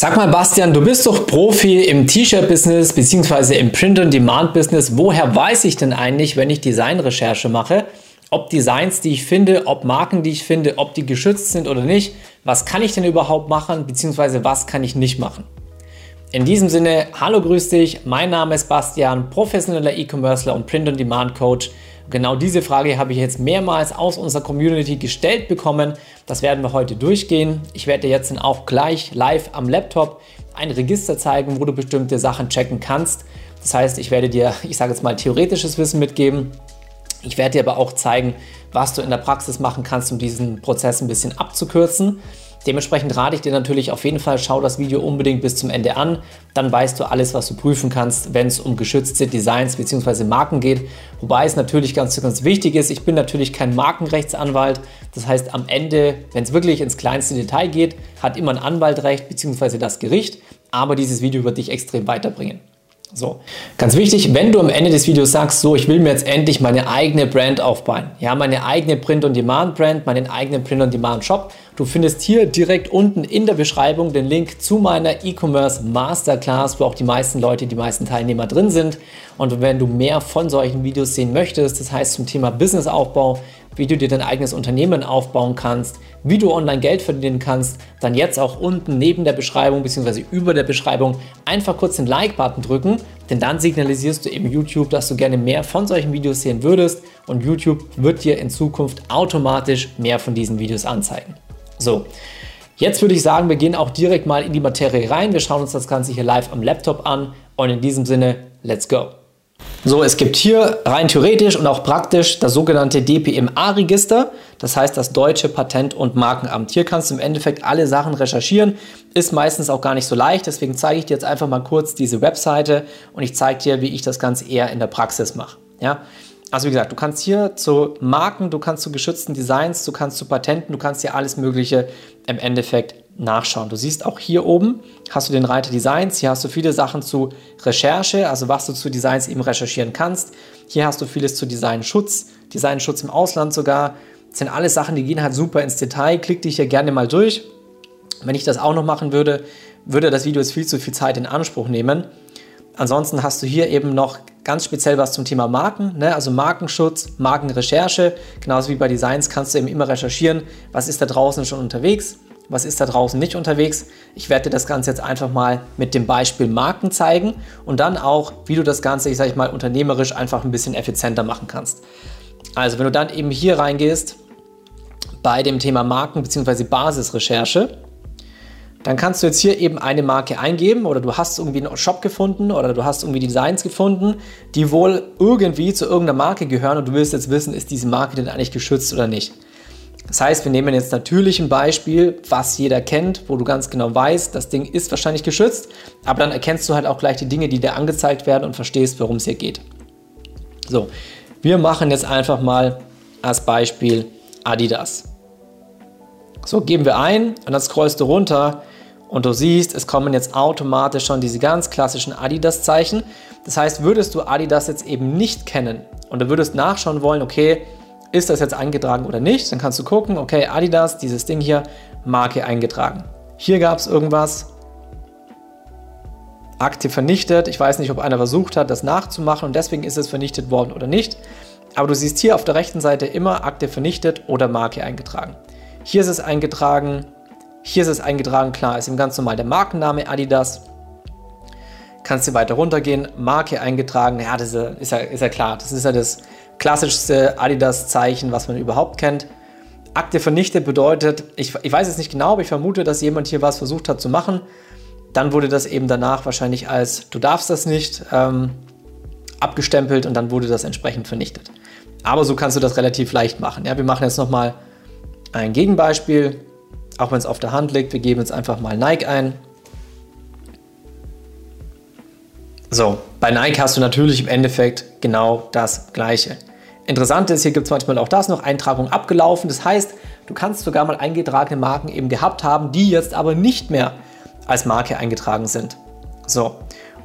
Sag mal, Bastian, du bist doch Profi im T-Shirt-Business bzw. im Print-on-Demand-Business. Woher weiß ich denn eigentlich, wenn ich Designrecherche mache, ob Designs, die ich finde, ob Marken, die ich finde, ob die geschützt sind oder nicht? Was kann ich denn überhaupt machen bzw. was kann ich nicht machen? In diesem Sinne, hallo, grüß dich. Mein Name ist Bastian, professioneller E-Commercer und Print-on-Demand-Coach. Genau diese Frage habe ich jetzt mehrmals aus unserer Community gestellt bekommen. Das werden wir heute durchgehen. Ich werde dir jetzt dann auch gleich live am Laptop ein Register zeigen, wo du bestimmte Sachen checken kannst. Das heißt, ich werde dir, ich sage jetzt mal, theoretisches Wissen mitgeben. Ich werde dir aber auch zeigen, was du in der Praxis machen kannst, um diesen Prozess ein bisschen abzukürzen. Dementsprechend rate ich dir natürlich auf jeden Fall, schau das Video unbedingt bis zum Ende an. Dann weißt du alles, was du prüfen kannst, wenn es um geschützte Designs bzw. Marken geht. Wobei es natürlich ganz, ganz wichtig ist, ich bin natürlich kein Markenrechtsanwalt. Das heißt, am Ende, wenn es wirklich ins kleinste Detail geht, hat immer ein Anwalt recht bzw. das Gericht. Aber dieses Video wird dich extrem weiterbringen. So, ganz wichtig, wenn du am Ende des Videos sagst, so, ich will mir jetzt endlich meine eigene Brand aufbauen, ja, meine eigene Print-on-Demand-Brand, meinen eigenen Print-on-Demand-Shop, du findest hier direkt unten in der Beschreibung den Link zu meiner E-Commerce Masterclass, wo auch die meisten Leute, die meisten Teilnehmer drin sind. Und wenn du mehr von solchen Videos sehen möchtest, das heißt zum Thema Businessaufbau, wie du dir dein eigenes Unternehmen aufbauen kannst, wie du online Geld verdienen kannst, dann jetzt auch unten neben der Beschreibung bzw. über der Beschreibung einfach kurz den Like-Button drücken, denn dann signalisierst du eben YouTube, dass du gerne mehr von solchen Videos sehen würdest und YouTube wird dir in Zukunft automatisch mehr von diesen Videos anzeigen. So, jetzt würde ich sagen, wir gehen auch direkt mal in die Materie rein. Wir schauen uns das Ganze hier live am Laptop an und in diesem Sinne, let's go. So, es gibt hier rein theoretisch und auch praktisch das sogenannte DPMA-Register, das heißt das Deutsche Patent- und Markenamt. Hier kannst du im Endeffekt alle Sachen recherchieren, ist meistens auch gar nicht so leicht, deswegen zeige ich dir jetzt einfach mal kurz diese Webseite und ich zeige dir, wie ich das Ganze eher in der Praxis mache. Ja? Also wie gesagt, du kannst hier zu Marken, du kannst zu geschützten Designs, du kannst zu Patenten, du kannst hier alles Mögliche im Endeffekt nachschauen. Du siehst auch hier oben hast du den Reiter Designs. Hier hast du viele Sachen zu Recherche, also was du zu Designs eben recherchieren kannst. Hier hast du vieles zu Designschutz, Designschutz im Ausland sogar. Das sind alles Sachen, die gehen halt super ins Detail. Klick dich hier gerne mal durch. Wenn ich das auch noch machen würde, würde das Video jetzt viel zu viel Zeit in Anspruch nehmen. Ansonsten hast du hier eben noch ganz speziell was zum Thema Marken, ne? also Markenschutz, Markenrecherche. Genauso wie bei Designs kannst du eben immer recherchieren, was ist da draußen schon unterwegs was ist da draußen nicht unterwegs. Ich werde dir das Ganze jetzt einfach mal mit dem Beispiel Marken zeigen und dann auch, wie du das Ganze, ich sage mal, unternehmerisch einfach ein bisschen effizienter machen kannst. Also wenn du dann eben hier reingehst bei dem Thema Marken bzw. Basisrecherche, dann kannst du jetzt hier eben eine Marke eingeben oder du hast irgendwie einen Shop gefunden oder du hast irgendwie Designs gefunden, die wohl irgendwie zu irgendeiner Marke gehören und du willst jetzt wissen, ist diese Marke denn eigentlich geschützt oder nicht. Das heißt, wir nehmen jetzt natürlich ein Beispiel, was jeder kennt, wo du ganz genau weißt, das Ding ist wahrscheinlich geschützt, aber dann erkennst du halt auch gleich die Dinge, die dir angezeigt werden und verstehst, worum es hier geht. So, wir machen jetzt einfach mal als Beispiel Adidas. So, geben wir ein und dann scrollst du runter und du siehst, es kommen jetzt automatisch schon diese ganz klassischen Adidas-Zeichen. Das heißt, würdest du Adidas jetzt eben nicht kennen und du würdest nachschauen wollen, okay, ist das jetzt eingetragen oder nicht? Dann kannst du gucken, okay, Adidas, dieses Ding hier, Marke eingetragen. Hier gab es irgendwas, Akte vernichtet. Ich weiß nicht, ob einer versucht hat, das nachzumachen und deswegen ist es vernichtet worden oder nicht. Aber du siehst hier auf der rechten Seite immer Akte vernichtet oder Marke eingetragen. Hier ist es eingetragen, hier ist es eingetragen, klar, ist im ganz normal der Markenname Adidas. Kannst du weiter runtergehen, Marke eingetragen, ja, das ist ja, ist ja klar, das ist ja das klassischste Adidas-Zeichen, was man überhaupt kennt. Akte vernichtet bedeutet, ich, ich weiß es nicht genau, aber ich vermute, dass jemand hier was versucht hat zu machen. Dann wurde das eben danach wahrscheinlich als du darfst das nicht ähm, abgestempelt und dann wurde das entsprechend vernichtet. Aber so kannst du das relativ leicht machen. Ja, wir machen jetzt nochmal ein Gegenbeispiel, auch wenn es auf der Hand liegt. Wir geben jetzt einfach mal Nike ein. So, bei Nike hast du natürlich im Endeffekt genau das Gleiche. Interessant ist, hier gibt es manchmal auch das noch, Eintragung abgelaufen. Das heißt, du kannst sogar mal eingetragene Marken eben gehabt haben, die jetzt aber nicht mehr als Marke eingetragen sind. So,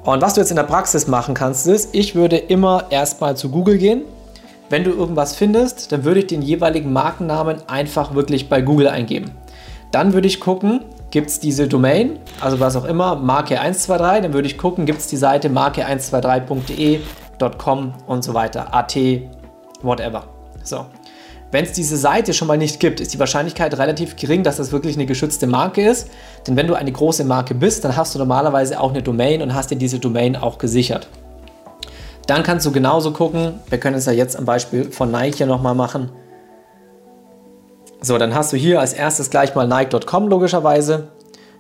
und was du jetzt in der Praxis machen kannst, ist, ich würde immer erstmal zu Google gehen. Wenn du irgendwas findest, dann würde ich den jeweiligen Markennamen einfach wirklich bei Google eingeben. Dann würde ich gucken, gibt es diese Domain, also was auch immer, Marke 123, dann würde ich gucken, gibt es die Seite marke123.de, .com und so weiter, AT, whatever. So. Wenn es diese Seite schon mal nicht gibt, ist die Wahrscheinlichkeit relativ gering, dass das wirklich eine geschützte Marke ist. Denn wenn du eine große Marke bist, dann hast du normalerweise auch eine Domain und hast dir diese Domain auch gesichert. Dann kannst du genauso gucken, wir können es ja jetzt am Beispiel von Nike nochmal machen. So, dann hast du hier als erstes gleich mal Nike.com logischerweise.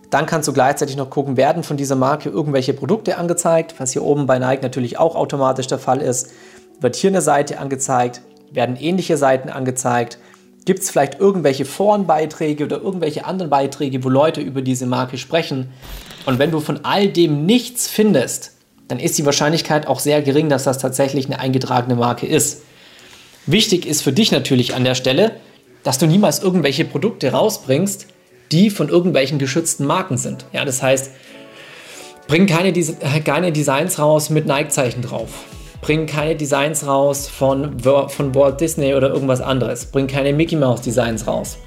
Dann kannst du gleichzeitig noch gucken, werden von dieser Marke irgendwelche Produkte angezeigt, was hier oben bei Nike natürlich auch automatisch der Fall ist. Wird hier eine Seite angezeigt, werden ähnliche Seiten angezeigt? Gibt es vielleicht irgendwelche Forenbeiträge oder irgendwelche anderen Beiträge, wo Leute über diese Marke sprechen? Und wenn du von all dem nichts findest, dann ist die Wahrscheinlichkeit auch sehr gering, dass das tatsächlich eine eingetragene Marke ist. Wichtig ist für dich natürlich an der Stelle, dass du niemals irgendwelche Produkte rausbringst, die von irgendwelchen geschützten Marken sind. Ja, das heißt, bring keine, keine Designs raus mit Nike-Zeichen drauf bringen keine Designs raus von, von Walt Disney oder irgendwas anderes. Bringen keine Mickey Mouse Designs raus.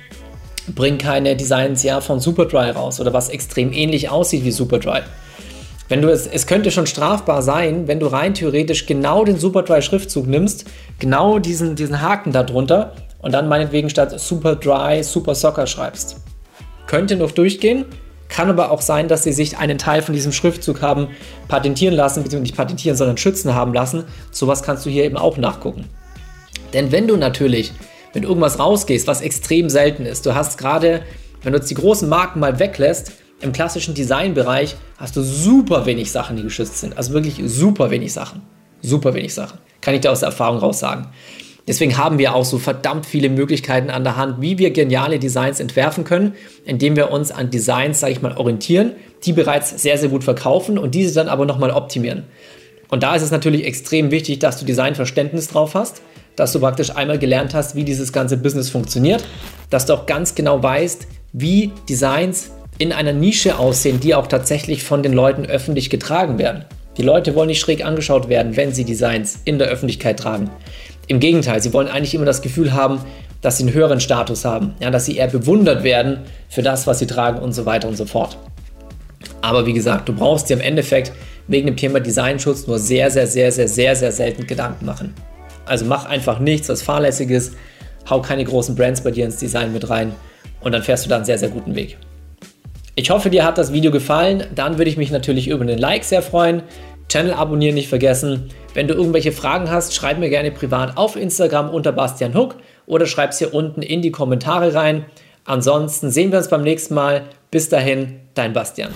Bringen keine Designs ja von Superdry raus oder was extrem ähnlich aussieht wie Superdry. Wenn du es, es könnte schon strafbar sein, wenn du rein theoretisch genau den Superdry Schriftzug nimmst, genau diesen, diesen Haken darunter und dann meinetwegen statt Superdry Super Soccer schreibst. Könnte noch durchgehen, kann aber auch sein, dass sie sich einen Teil von diesem Schriftzug haben patentieren lassen, beziehungsweise nicht patentieren, sondern schützen haben lassen. Sowas kannst du hier eben auch nachgucken. Denn wenn du natürlich mit irgendwas rausgehst, was extrem selten ist, du hast gerade, wenn du jetzt die großen Marken mal weglässt, im klassischen Designbereich hast du super wenig Sachen, die geschützt sind. Also wirklich super wenig Sachen. Super wenig Sachen. Kann ich dir aus der Erfahrung raus sagen. Deswegen haben wir auch so verdammt viele Möglichkeiten an der Hand, wie wir geniale Designs entwerfen können, indem wir uns an Designs, sage ich mal, orientieren, die bereits sehr, sehr gut verkaufen und diese dann aber nochmal optimieren. Und da ist es natürlich extrem wichtig, dass du Designverständnis drauf hast, dass du praktisch einmal gelernt hast, wie dieses ganze Business funktioniert, dass du auch ganz genau weißt, wie Designs in einer Nische aussehen, die auch tatsächlich von den Leuten öffentlich getragen werden. Die Leute wollen nicht schräg angeschaut werden, wenn sie Designs in der Öffentlichkeit tragen. Im Gegenteil, sie wollen eigentlich immer das Gefühl haben, dass sie einen höheren Status haben, ja, dass sie eher bewundert werden für das, was sie tragen und so weiter und so fort. Aber wie gesagt, du brauchst dir im Endeffekt wegen dem Thema Designschutz nur sehr, sehr, sehr, sehr, sehr, sehr selten Gedanken machen. Also mach einfach nichts, was fahrlässig ist, hau keine großen Brands bei dir ins Design mit rein und dann fährst du da einen sehr, sehr guten Weg. Ich hoffe, dir hat das Video gefallen. Dann würde ich mich natürlich über einen Like sehr freuen. Channel abonnieren nicht vergessen. Wenn du irgendwelche Fragen hast, schreib mir gerne privat auf Instagram unter Bastian Huck oder schreib es hier unten in die Kommentare rein. Ansonsten sehen wir uns beim nächsten Mal. Bis dahin, dein Bastian.